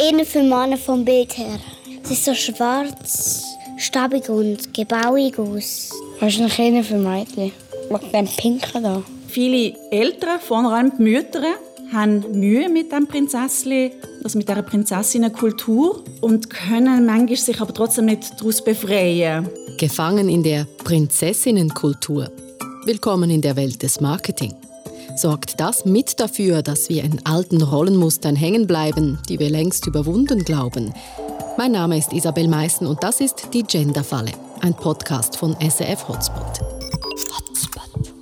Eher für Männer vom Bild her. Es ist so schwarz, stabig und gebauig aus. Wahrscheinlich eher für Mädchen. Wegen dem Pinken da. Viele Eltern, vor allem die Mütter, haben Mühe mit dem Prinzesschen, also mit dieser Prinzessinnenkultur und können manchmal sich aber trotzdem nicht daraus befreien. Gefangen in der Prinzessinnenkultur. Willkommen in der Welt des Marketing. Sorgt das mit dafür, dass wir in alten Rollenmustern hängen bleiben, die wir längst überwunden glauben? Mein Name ist Isabel Meissen und das ist die Genderfalle, ein Podcast von SRF Hotspot. Hotspot.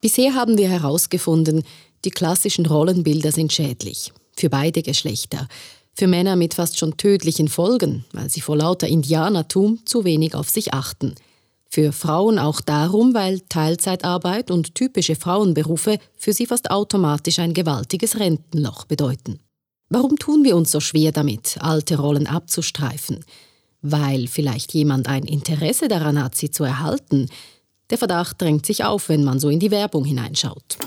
Bisher haben wir herausgefunden, die klassischen Rollenbilder sind schädlich. Für beide Geschlechter. Für Männer mit fast schon tödlichen Folgen, weil sie vor lauter Indianertum zu wenig auf sich achten. Für Frauen auch darum, weil Teilzeitarbeit und typische Frauenberufe für sie fast automatisch ein gewaltiges Rentenloch bedeuten. Warum tun wir uns so schwer damit, alte Rollen abzustreifen? Weil vielleicht jemand ein Interesse daran hat, sie zu erhalten, der Verdacht drängt sich auf, wenn man so in die Werbung hineinschaut.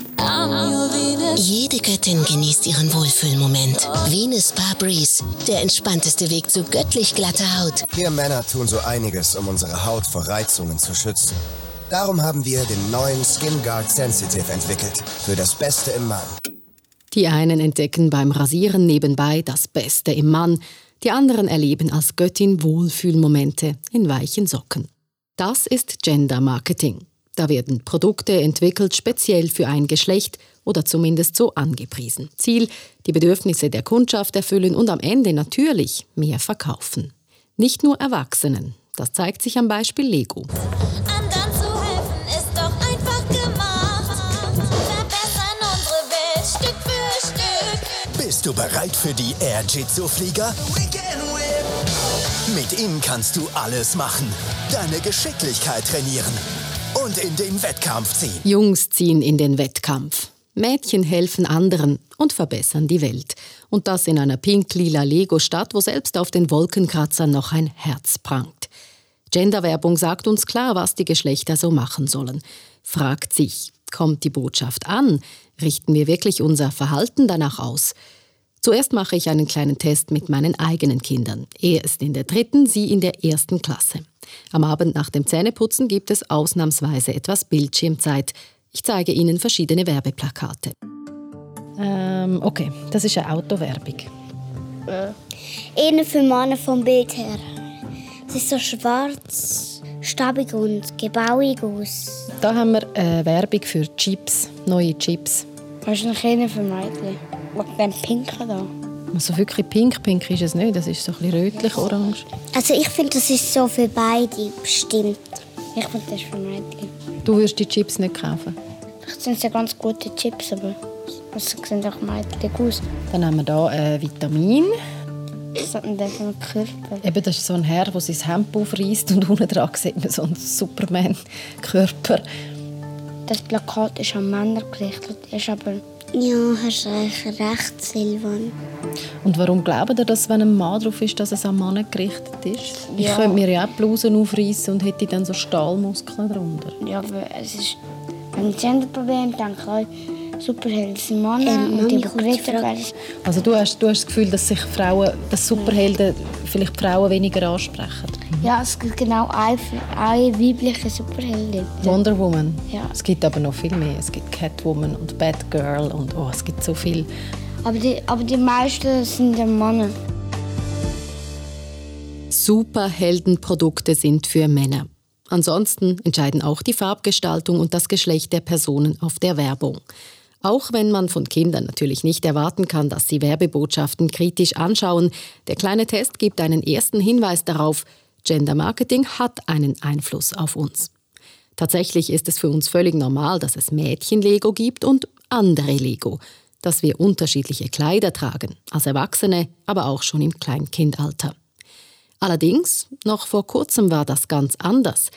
Jede Göttin genießt ihren Wohlfühlmoment. Venus Spa Breeze, der entspannteste Weg zu göttlich glatter Haut. Wir Männer tun so einiges, um unsere Haut vor Reizungen zu schützen. Darum haben wir den neuen Skin Guard Sensitive entwickelt. Für das Beste im Mann. Die einen entdecken beim Rasieren nebenbei das Beste im Mann, die anderen erleben als Göttin Wohlfühlmomente in weichen Socken. Das ist Gender Marketing. Da werden Produkte entwickelt speziell für ein Geschlecht oder zumindest so angepriesen. Ziel, die Bedürfnisse der Kundschaft erfüllen und am Ende natürlich mehr verkaufen. Nicht nur Erwachsenen. Das zeigt sich am Beispiel Lego. Anderen zu helfen ist doch einfach gemacht. Verbessern unsere Welt Stück für Stück. Bist du bereit für die Air Jitsu Flieger? Mit ihnen kannst du alles machen. Deine Geschicklichkeit trainieren und in den Wettkampf ziehen. Jungs ziehen in den Wettkampf. Mädchen helfen anderen und verbessern die Welt. Und das in einer pink-lila Lego-Stadt, wo selbst auf den Wolkenkratzern noch ein Herz prangt. Genderwerbung sagt uns klar, was die Geschlechter so machen sollen. Fragt sich, kommt die Botschaft an? Richten wir wirklich unser Verhalten danach aus? Zuerst mache ich einen kleinen Test mit meinen eigenen Kindern. Er ist in der dritten, sie in der ersten Klasse. Am Abend nach dem Zähneputzen gibt es ausnahmsweise etwas Bildschirmzeit. Ich zeige Ihnen verschiedene Werbeplakate. Ähm, okay, das ist eine Autowerbung. Äh, eher für Männer vom Bild her. Es ist so schwarz, stabig und gebauig aus. Da haben wir eine Werbung für Chips, neue Chips. Wahrscheinlich eher für Mädchen. Wegen dem Pinken da. Also wirklich pink, pink ist es nicht, das ist so ein bisschen rötlich-orange. Also ich finde, das ist so für beide bestimmt. Ich finde, das ist für. Du würdest die Chips nicht kaufen? Vielleicht sind ja ganz gute Chips, aber es sehen auch Mädchen aus. Dann haben wir hier ein Vitamin. Was hat denn der für einen Körper? Eben, das ist so ein Herr, der sein Hemd aufreißt und unten dran sieht man so einen Superman-Körper. Das Plakat ist an Männer gerichtet, ist aber Ja, hast eigentlich recht, Silvan. Und warum glaubt ihr, dass wenn ein Mann drauf ist, dass es an Mann gerichtet ist? Ich Ja. könnte mir ja auch die Blusen aufreißen und hätte dann so Stahlmuskeln drunter. ja, aber es ist ein Genderproblem, denke ich, Superhelden sind Männer Ähm, und Frage. werden. Also du hast, du hast das Gefühl, dass sich Frauen, dass Superhelden vielleicht Frauen weniger ansprechen. Ja, es gibt genau eine, eine weibliche Superheldin. Wonder Woman. Ja. Es gibt aber noch viel mehr. Es gibt Catwoman und Batgirl und oh, es gibt so viel. Aber die, aber die meisten sind ja Männer. Superheldenprodukte sind für Männer. Ansonsten entscheiden auch die Farbgestaltung und das Geschlecht der Personen auf der Werbung. Auch wenn man von Kindern natürlich nicht erwarten kann, dass sie Werbebotschaften kritisch anschauen, der kleine Test gibt einen ersten Hinweis darauf, Gender Marketing hat einen Einfluss auf uns. Tatsächlich ist es für uns völlig normal, dass es Mädchen-Lego gibt und andere Lego, dass wir unterschiedliche Kleider tragen, als Erwachsene, aber auch schon im Kleinkindalter. Allerdings, noch vor kurzem war das ganz anders.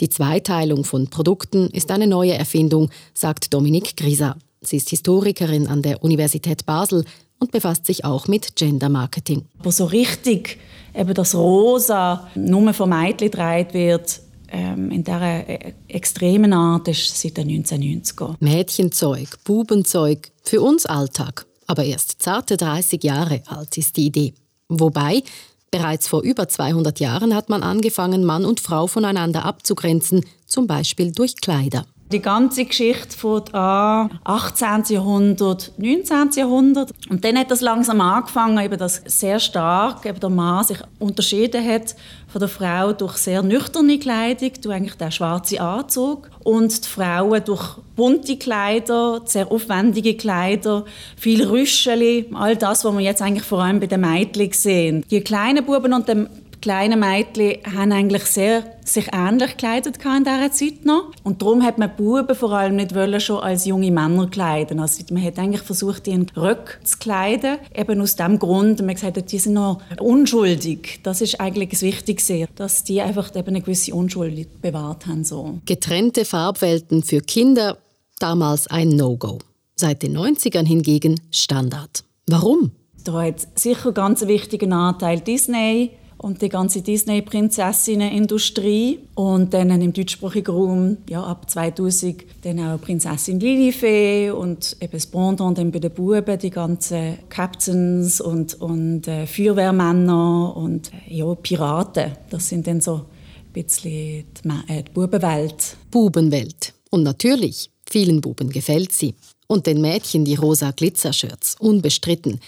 Die Zweiteilung von Produkten ist eine neue Erfindung, sagt Dominique Grisa. Sie ist Historikerin an der Universität Basel und befasst sich auch mit Gender Marketing. Aber so richtig eben das Rosa nur von Mädchen getragen wird, ähm, in dieser äh, extremen Art, ist seit den 1990er. Mädchenzeug, Bubenzeug, für uns Alltag. Aber erst zarte 30 Jahre alt ist die Idee. Wobei, bereits vor über 200 Jahren hat man angefangen, Mann und Frau voneinander abzugrenzen, zum Beispiel durch Kleider. Die ganze Geschichte fängt an 18. Jahrhundert, 19. Jahrhundert. Und dann hat das langsam angefangen, eben, dass sehr stark eben der Mann sich unterschieden hat von der Frau durch sehr nüchterne Kleidung, durch eigentlich den schwarzen Anzug. Und die Frauen durch bunte Kleider, sehr aufwendige Kleider, viel Rüscheli, all das, was wir jetzt eigentlich vor allem bei den Mädchen sehen. Die kleinen Buben und den kleine Mädchen haben eigentlich sehr sich ähnlich gekleidet in dieser Zeit noch. Und darum hat man Buben vor allem nicht wollen, schon als junge Männer kleiden. Also man hat eigentlich versucht, die in Röcke zu kleiden. Eben aus dem Grund, man gesagt hat, die sind noch unschuldig. Das ist eigentlich das Wichtigste, dass die einfach eben eine gewisse Unschuld bewahrt haben. So. Getrennte Farbwelten für Kinder, damals ein No-Go. Seit den 90ern hingegen Standard. Warum? Da hat sicher ganz einen wichtigen Anteil Disney und die ganze Disney-Prinzessinnen-Industrie. Und dann im deutschsprachigen Raum, ja, ab 2000, dann auch Prinzessin Lilifee und eben das Pendant dann bei den Buben, die ganzen Captains und, und äh, Feuerwehrmänner und äh, ja, Piraten. Das sind dann so ein bisschen die, äh, die Bubenwelt. Bubenwelt. Und natürlich, vielen Buben gefällt sie. Und den Mädchen die rosa Glitzershirts, unbestritten.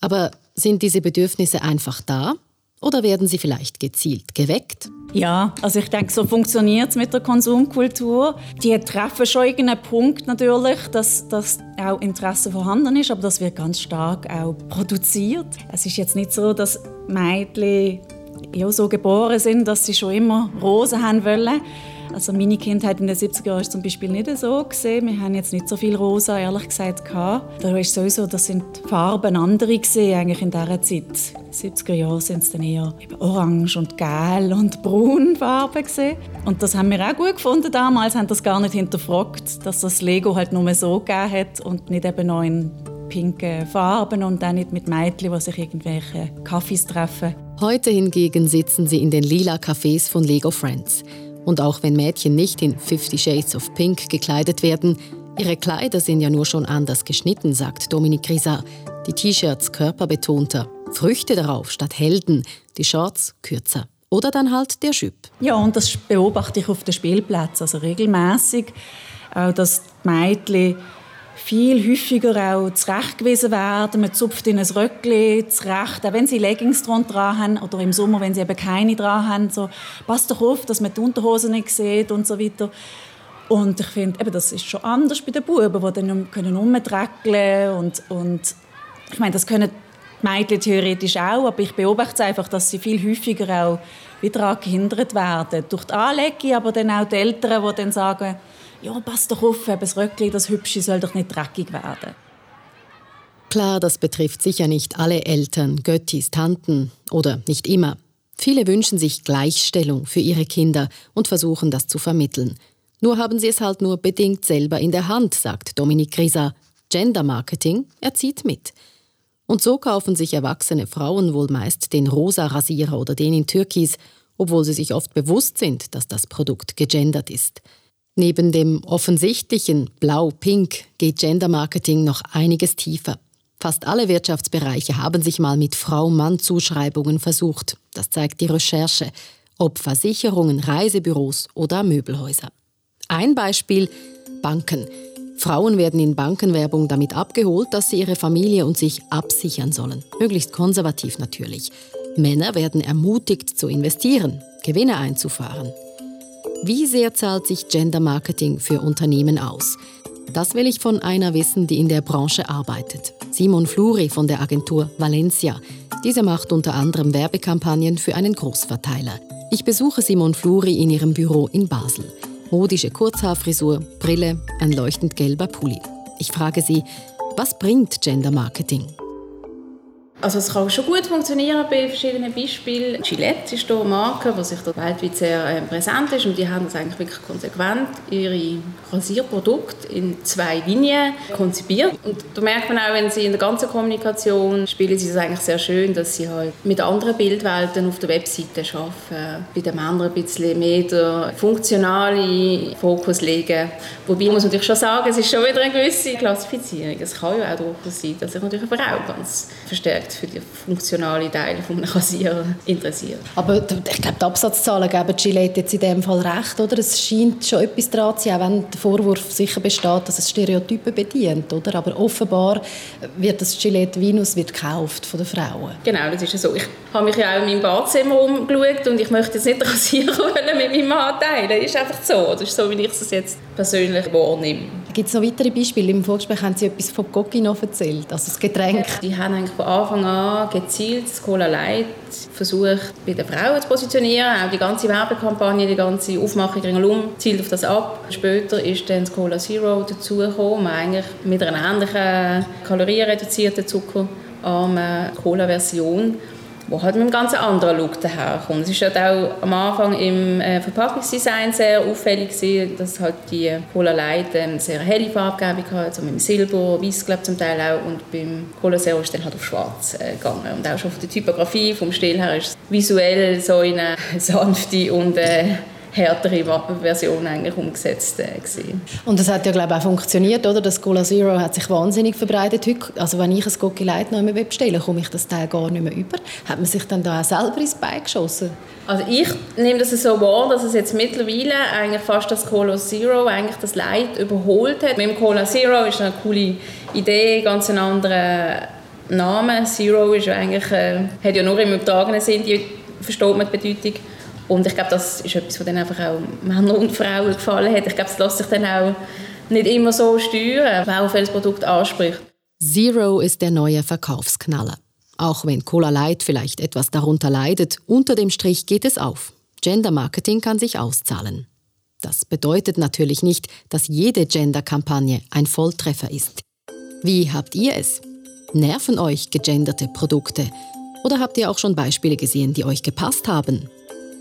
Aber sind diese Bedürfnisse einfach da? Oder werden sie vielleicht gezielt geweckt? Ja, also ich denke, so funktioniert es mit der Konsumkultur. Die treffen schon irgendeinen Punkt natürlich, dass, dass auch Interesse vorhanden ist, aber das wird ganz stark auch produziert. Es ist jetzt nicht so, dass Mädchen ja, so geboren sind, dass sie schon immer Rosen haben wollen. Also meine Kindheit in den 70er Jahren war zum Beispiel nicht so. Gewesen. Wir haben jetzt nicht so viel rosa, ehrlich gesagt, gehabt. Da ist sowieso, das sind die Farben andere gewesen, eigentlich in dieser Zeit. In den 70er Jahren sind es dann eher orange und gelb und braun Farben gewesen. Und das haben wir auch gut gefunden damals, haben das gar nicht hinterfragt, dass das Lego halt nur so gegeben hat und nicht eben noch in pinken Farben und dann nicht mit Mädchen, die sich irgendwelche Kaffees treffen. Heute hingegen sitzen sie in den lila Cafés von Lego Friends. Und auch wenn Mädchen nicht in Fifty Shades of Pink gekleidet werden, ihre Kleider sind ja nur schon anders geschnitten, sagt Dominique Risa. Die T-Shirts körperbetonter, Früchte darauf statt Helden, die Shorts kürzer. Oder dann halt der Schüpp. Ja, und das beobachte ich auf den Spielplätzen, also regelmäßig, dass die Mädchen viel häufiger auch zurechtgewiesen werden. Man zupft in ein Röckchen zurecht, auch wenn sie Leggings dran haben oder im Sommer, wenn sie eben keine dran haben. So, passt doch auf, dass man die Unterhose nicht sieht und so weiter. Und ich finde, eben, das ist schon anders bei den Buben, die dann können rumdreckeln und, und ich meine, das können die Mädchen theoretisch auch, aber ich beobachte einfach, dass sie viel häufiger auch wieder gehindert werden. Durch die Anlegung, aber dann auch die Eltern, die dann sagen, ja, pass doch auf, das Röckli, das Hübsche soll doch nicht dreckig werden. Klar, das betrifft sicher nicht alle Eltern, Göttis, Tanten oder nicht immer. Viele wünschen sich Gleichstellung für ihre Kinder und versuchen das zu vermitteln. Nur haben sie es halt nur bedingt selber in der Hand, sagt Dominik Grisa. Gender Marketing, er zieht mit. Und so kaufen sich erwachsene Frauen wohl meist den rosa Rasierer oder den in Türkis, obwohl sie sich oft bewusst sind, dass das Produkt gegendert ist. Neben dem offensichtlichen Blau-Pink geht Gender Marketing noch einiges tiefer. Fast alle Wirtschaftsbereiche haben sich mal mit Frau-Mann-Zuschreibungen versucht. Das zeigt die Recherche. Ob Versicherungen, Reisebüros oder Möbelhäuser. Ein Beispiel Banken. Frauen werden in Bankenwerbung damit abgeholt, dass sie ihre Familie und sich absichern sollen. Möglichst konservativ natürlich. Männer werden ermutigt zu investieren, Gewinne einzufahren. Wie sehr zahlt sich Gender Marketing für Unternehmen aus? Das will ich von einer wissen, die in der Branche arbeitet. Simon Fluri von der Agentur Valencia. Diese macht unter anderem Werbekampagnen für einen Großverteiler. Ich besuche Simon Fluri in ihrem Büro in Basel. Modische Kurzhaarfrisur, Brille, ein leuchtend gelber Pulli. Ich frage sie, was bringt Gender Marketing? Also es kann schon gut funktionieren bei verschiedenen Beispielen. Gillette ist hier eine Marke, die sich weltweit sehr äh, präsent ist und die haben das eigentlich wirklich konsequent ihre Rasierprodukte in zwei Linien konzipiert. Und da merkt man auch, wenn sie in der ganzen Kommunikation spielen sie das eigentlich sehr schön, dass sie halt mit anderen Bildwelten auf der Webseite arbeiten. Bei den Männern ein bisschen mehr den funktionalen Fokus legen. Wobei muss man natürlich schon sagen, es ist schon wieder eine gewisse Klassifizierung. Es kann ja auch durchaus sein, dass sich natürlich eine Frau ganz verstärkt für die funktionalen Teile von einem Rasierer interessiert. Aber ich glaube, die Absatzzahlen geben Gillette jetzt in dem Fall recht, oder? Es scheint schon etwas dran zu sein, auch wenn der Vorwurf sicher besteht, dass es Stereotypen bedient, oder? Aber offenbar wird das Gillette Venus wird gekauft von den Frauen. Genau, das ist ja so. Ich habe mich ja auch in meinem Badzimmer umgeschaut und ich möchte jetzt nicht den Rasierer mit meinem Mann teilen. Das ist einfach so. Das ist so, wie ich es jetzt persönlich wahrnehme. Gibt es noch weitere Beispiele? Im Vorgespräch haben Sie etwas von noch erzählt, also das Getränk. Die haben eigentlich von Anfang an gezielt das Cola Light versucht bei den Frauen zu positionieren. Auch die ganze Werbekampagne, die ganze Aufmachung ringsherum zielt auf das ab. Später ist dann das Cola Zero dazugekommen, eigentlich mit einer ähnlichen kalorienreduzierten zuckerarmen Cola-Version wo halt mit einem ganz anderen Look daherkommt. Es ist halt auch am Anfang im äh, Verpackungsdesign sehr auffällig gewesen, dass halt die Cola Light eine sehr helle Farbgebung hat, so mit dem Silber, Weiß glaube zum Teil auch. Und beim Cola Zero ist dann halt auf Schwarz äh, gegangen. Und auch schon von der Typografie, vom Stil her ist es visuell so in eine sanfte und äh, härtere Version eigentlich umgesetzt äh, Und das hat ja glaube ich auch funktioniert, oder? Das Cola Zero hat sich wahnsinnig verbreitet heute. Also wenn ich ein Cocky Light noch einmal bestelle, komme ich das Teil gar nicht mehr über. Hat man sich dann da auch selber ins Bein geschossen? Also ich nehme das so wahr, dass es jetzt mittlerweile eigentlich fast das Cola Zero eigentlich das Light überholt hat. Mit dem Cola Zero ist eine coole Idee, ganz ein anderer Name. Zero ist ja eigentlich, äh, hat ja nur im übertragenen Sinn die versteht man die Bedeutung und ich glaube, das ist etwas, was dann einfach auch Männern und Frauen gefallen hat. Ich glaube, das lässt sich dann auch nicht immer so steuern, wer auf welches Produkt anspricht. Zero ist der neue Verkaufsknaller. Auch wenn Cola Light vielleicht etwas darunter leidet, unter dem Strich geht es auf. Gender Marketing kann sich auszahlen. Das bedeutet natürlich nicht, dass jede Gender-Kampagne ein Volltreffer ist. Wie habt ihr es? Nerven euch gegenderte Produkte? Oder habt ihr auch schon Beispiele gesehen, die euch gepasst haben?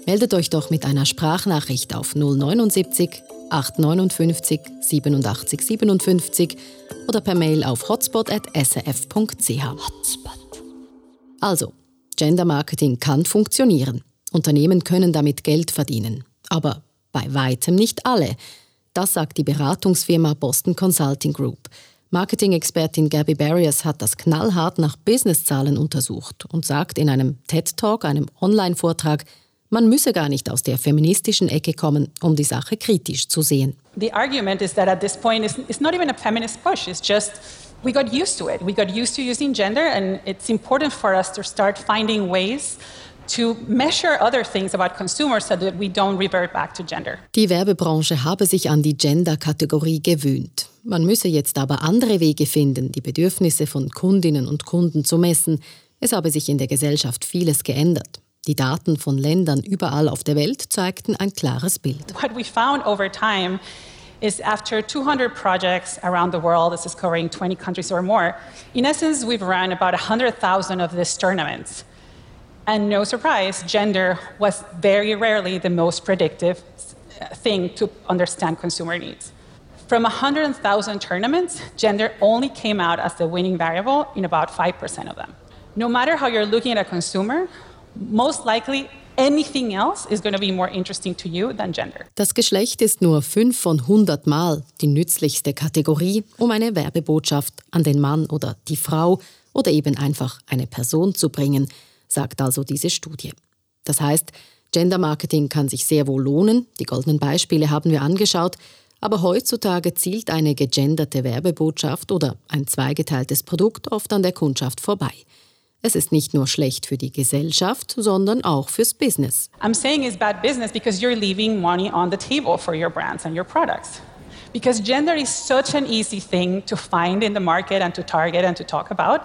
Meldet euch doch mit einer Sprachnachricht auf 079 859 87 57 oder per Mail auf hotspot.srf.ch. Hotspot. Also, Gender Marketing kann funktionieren. Unternehmen können damit Geld verdienen. Aber bei weitem nicht alle. Das sagt die Beratungsfirma Boston Consulting Group. Marketing-Expertin Gabby Barriers hat das knallhart nach Businesszahlen untersucht und sagt in einem TED-Talk, einem Online-Vortrag, man müsse gar nicht aus der feministischen Ecke kommen, um die Sache kritisch zu sehen. The argument is that at this point it's, it's not even a feminist push, it's just we got used to it. We got used to using gender and it's important for us to start finding ways to measure other things about consumers so that we don't revert back to gender. Die Werbebranche habe sich an die Gender-Kategorie gewöhnt. Man müsse jetzt aber andere Wege finden, die Bedürfnisse von Kundinnen und Kunden zu messen. Es habe sich in der Gesellschaft vieles geändert. Die Daten von Ländern überall auf der Welt zeigten ein klares Bild. What we found over time is after 200 projects around the world, this is covering 20 countries or more, in essence, we've run about 100,000 of these tournaments. And no surprise, gender was very rarely the most predictive thing to understand consumer needs. From 100,000 tournaments, gender only came out as the winning variable in about 5% of them. No matter how you're looking at a consumer, most likely anything else is going to be more interesting to you than gender. Das Geschlecht ist nur 5 von 100 Mal die nützlichste Kategorie, um eine Werbebotschaft an den Mann oder die Frau oder eben einfach eine Person zu bringen, sagt also diese Studie. Das heißt, Gender Marketing kann sich sehr wohl lohnen, die goldenen Beispiele haben wir angeschaut, aber heutzutage zielt eine gegenderte Werbebotschaft oder ein zweigeteiltes Produkt oft an der Kundschaft vorbei. Es ist nicht nur schlecht für die Gesellschaft, sondern auch fürs Business. I'm saying it's bad business because you're leaving money on the table for your brands and your products. Because gender is such an easy thing to find in the market and to target and to talk about.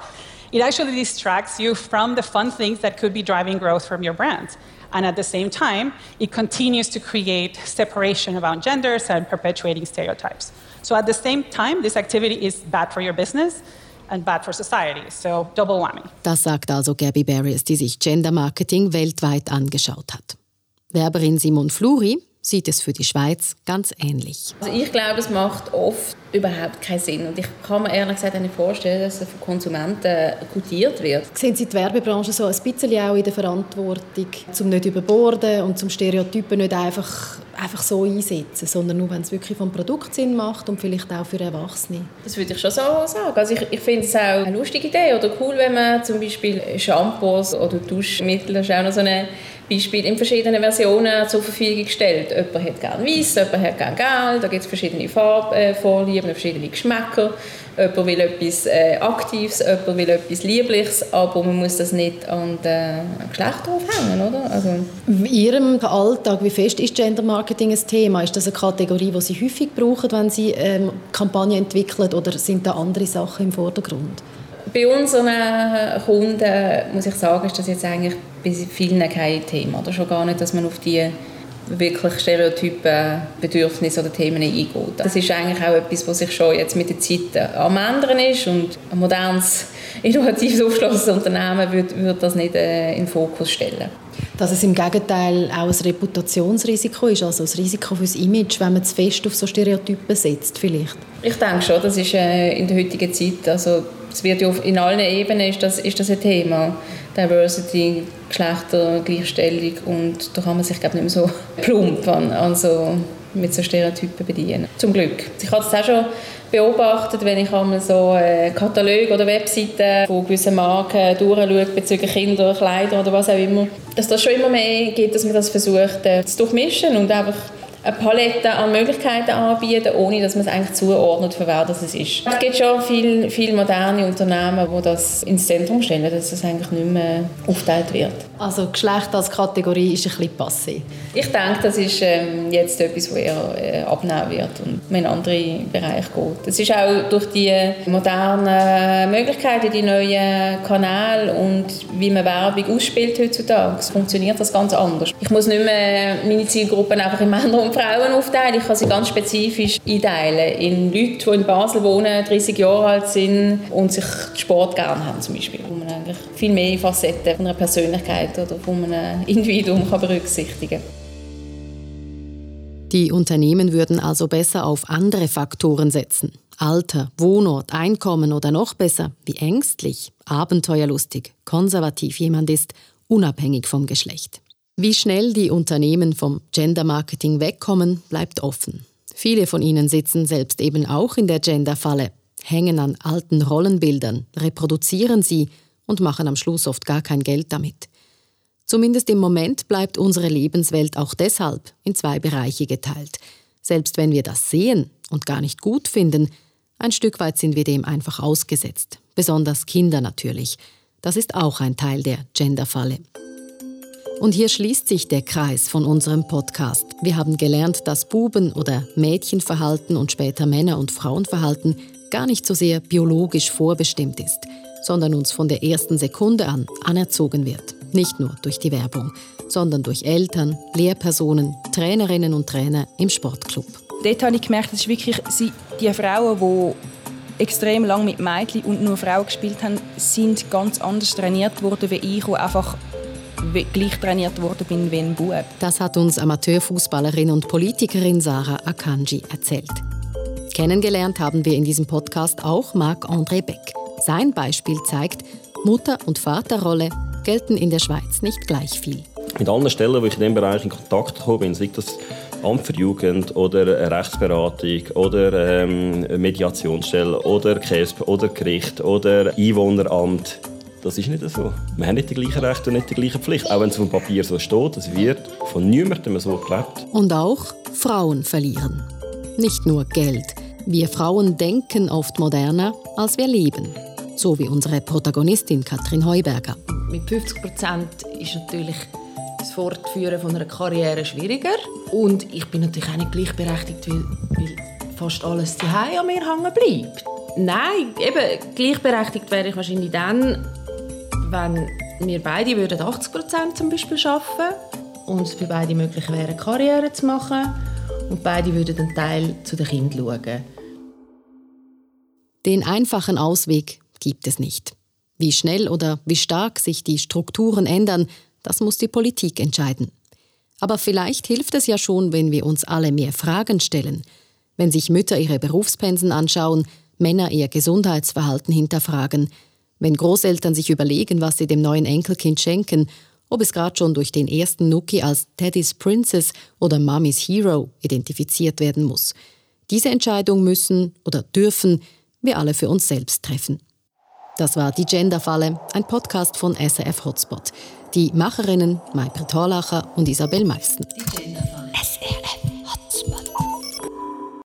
It actually distracts you from the fun things that could be driving growth from your brands. And at the same time, it continues to create separation around genders and perpetuating stereotypes. So at the same time, this activity is bad for your business and bad for society. So double whammy. Das sagt also Gabby Barriers, die sich Gender Marketing weltweit angeschaut hat. Werberin Simon Fluri sieht es für die Schweiz ganz ähnlich. Also ich glaube, es macht oft überhaupt keinen Sinn. Und ich kann mir ehrlich gesagt nicht vorstellen, dass es für Konsumenten gutiert wird. Sehen Sie die Werbebranche so ein bisschen auch in der Verantwortung, um nicht überborden und zum Stereotypen nicht einfach, einfach so einsetzen, sondern nur, wenn es wirklich vom Produkt Sinn macht und vielleicht auch für Erwachsene? Das würde ich schon so sagen. Also ich, ich finde es auch eine lustige Idee oder cool, wenn man zum Beispiel Shampoos oder Duschmittel, das ist auch noch so eine Beispiel in verschiedenen Versionen zur Verfügung gestellt. Jemand hat gerne weiß, jemand hat gerne gelb, da gibt es verschiedene Farbvorlieben, verschiedene Geschmäcker. Jemand will etwas äh, Aktives, jemand will etwas Liebliches, aber man muss das nicht an den Geschlecht aufhängen, oder? Also In Ihrem Alltag, wie fest ist Gender Marketing ein Thema? Ist das eine Kategorie, die Sie häufig brauchen, wenn Sie ähm, Kampagnen entwickeln oder sind da andere Sachen im Vordergrund? Bei unseren Kunden, muss ich sagen, ist das jetzt eigentlich bei vielen kein Thema. Oder schon gar nicht, dass man auf die wirklich stereotypen Bedürfnisse oder Themen eingeht. Das ist eigentlich auch etwas, was sich schon jetzt mit der Zeit am ändern ist und ein modernes, innovatives, aufgeschlossenes Unternehmen würde, würde das nicht äh, in den Fokus stellen. Dass es im Gegenteil auch ein Reputationsrisiko ist, also ein Risiko fürs Image, wenn man zu fest auf so Stereotypen setzt vielleicht? Ich denke schon, das ist äh, in der heutigen Zeit, also es wird ja auf, in allen Ebenen ist das, ist das ein Thema. Diversity, Geschlechtergleichstellung und da kann man sich glaube nicht mehr so plump an, also mit so Stereotypen bedienen. Zum Glück. Ich habe es auch schon beobachtet, wenn ich einmal so äh, Kataloge oder Webseiten von gewissen Marken durchschaue bezüglich Kinder, Kleider oder was auch immer, dass das schon immer mehr geht, dass man das versucht äh, zu durchmischen und einfach eine Palette an Möglichkeiten anbieten, ohne dass man es eigentlich zuordnet, für wer das ist. Es gibt schon viele viel moderne Unternehmen, die das ins Zentrum stellen, dass es eigentlich nicht mehr aufgeteilt wird. Also Geschlecht als Kategorie ist ein bisschen passé. Ich denke, das ist ähm, jetzt etwas, das eher äh, abnehmen wird und in andere Bereiche geht. Es ist auch durch die modernen Möglichkeiten, die neuen Kanäle und wie man Werbung ausspielt heutzutage, funktioniert das ganz anders. Ich muss nicht mehr meine Zielgruppen einfach in Männer Frauen aufteilen, ich kann sie ganz spezifisch einteilen in Leute, die in Basel wohnen, 30 Jahre alt sind und sich Sport gerne haben zum Beispiel, wo man eigentlich viel mehr Facetten von einer Persönlichkeit oder von einem Individuum kann berücksichtigen kann. Die Unternehmen würden also besser auf andere Faktoren setzen. Alter, Wohnort, Einkommen oder noch besser, wie ängstlich, abenteuerlustig, konservativ jemand ist, unabhängig vom Geschlecht. Wie schnell die Unternehmen vom Gender Marketing wegkommen, bleibt offen. Viele von ihnen sitzen selbst eben auch in der Gender-Falle, hängen an alten Rollenbildern, reproduzieren sie und machen am Schluss oft gar kein Geld damit. Zumindest im Moment bleibt unsere Lebenswelt auch deshalb in zwei Bereiche geteilt. Selbst wenn wir das sehen und gar nicht gut finden, ein Stück weit sind wir dem einfach ausgesetzt. Besonders Kinder natürlich. Das ist auch ein Teil der Genderfalle. Und hier schließt sich der Kreis von unserem Podcast. Wir haben gelernt, dass Buben- oder Mädchenverhalten und später Männer- und Frauenverhalten gar nicht so sehr biologisch vorbestimmt ist, sondern uns von der ersten Sekunde an anerzogen wird. Nicht nur durch die Werbung, sondern durch Eltern, Lehrpersonen, Trainerinnen und Trainer im Sportclub. Dort habe ich gemerkt, dass wirklich die Frauen, die extrem lange mit Mädchen und nur Frauen gespielt haben, sind ganz anders trainiert worden wie ich, die einfach gleich trainiert worden bin wie ein Bub. Das hat uns Amateurfußballerin und Politikerin Sarah Akanji erzählt. Kennengelernt haben wir in diesem Podcast auch Marc-André Beck. Sein Beispiel zeigt, Mutter- und Vaterrolle gelten in der Schweiz nicht gleich viel. Mit allen Stellen, wo ich in diesem Bereich in Kontakt gekommen bin, sei das Amt für Jugend oder Rechtsberatung oder ähm, Mediationsstelle oder KESP oder Gericht oder Einwohneramt, das ist nicht so. Wir haben nicht die gleichen Rechte und nicht die gleichen Pflichten. Auch wenn es auf dem Papier so steht, es wird von niemandem so gelebt. Und auch Frauen verlieren. Nicht nur Geld. Wir Frauen denken oft moderner, als wir leben. So wie unsere Protagonistin Katrin Heuberger. Mit 50 Prozent ist natürlich das Fortführen von einer Karriere schwieriger. Und ich bin natürlich auch nicht gleichberechtigt, weil, weil fast alles zu Hause an mir hängen bleibt. Nein, eben gleichberechtigt wäre ich wahrscheinlich dann, wenn wir beide würden 80 Prozent zum Beispiel arbeiten und es für beide möglich wäre, Karriere zu machen und beide würden einen Teil zu den Kindern schauen. Den einfachen Ausweg gibt es nicht. Wie schnell oder wie stark sich die Strukturen ändern, das muss die Politik entscheiden. Aber vielleicht hilft es ja schon, wenn wir uns alle mehr Fragen stellen. Wenn sich Mütter ihre Berufspensen anschauen, Männer ihr Gesundheitsverhalten hinterfragen, wenn Großeltern sich überlegen, was sie dem neuen Enkelkind schenken, ob es gerade schon durch den ersten Nuki als Teddy's Princess oder Mummy's Hero identifiziert werden muss. Diese Entscheidung müssen oder dürfen wir alle für uns selbst treffen. Das war die Genderfalle, ein Podcast von SRF Hotspot. Die Macherinnen Maybrit Horlacher und Isabel Meisten.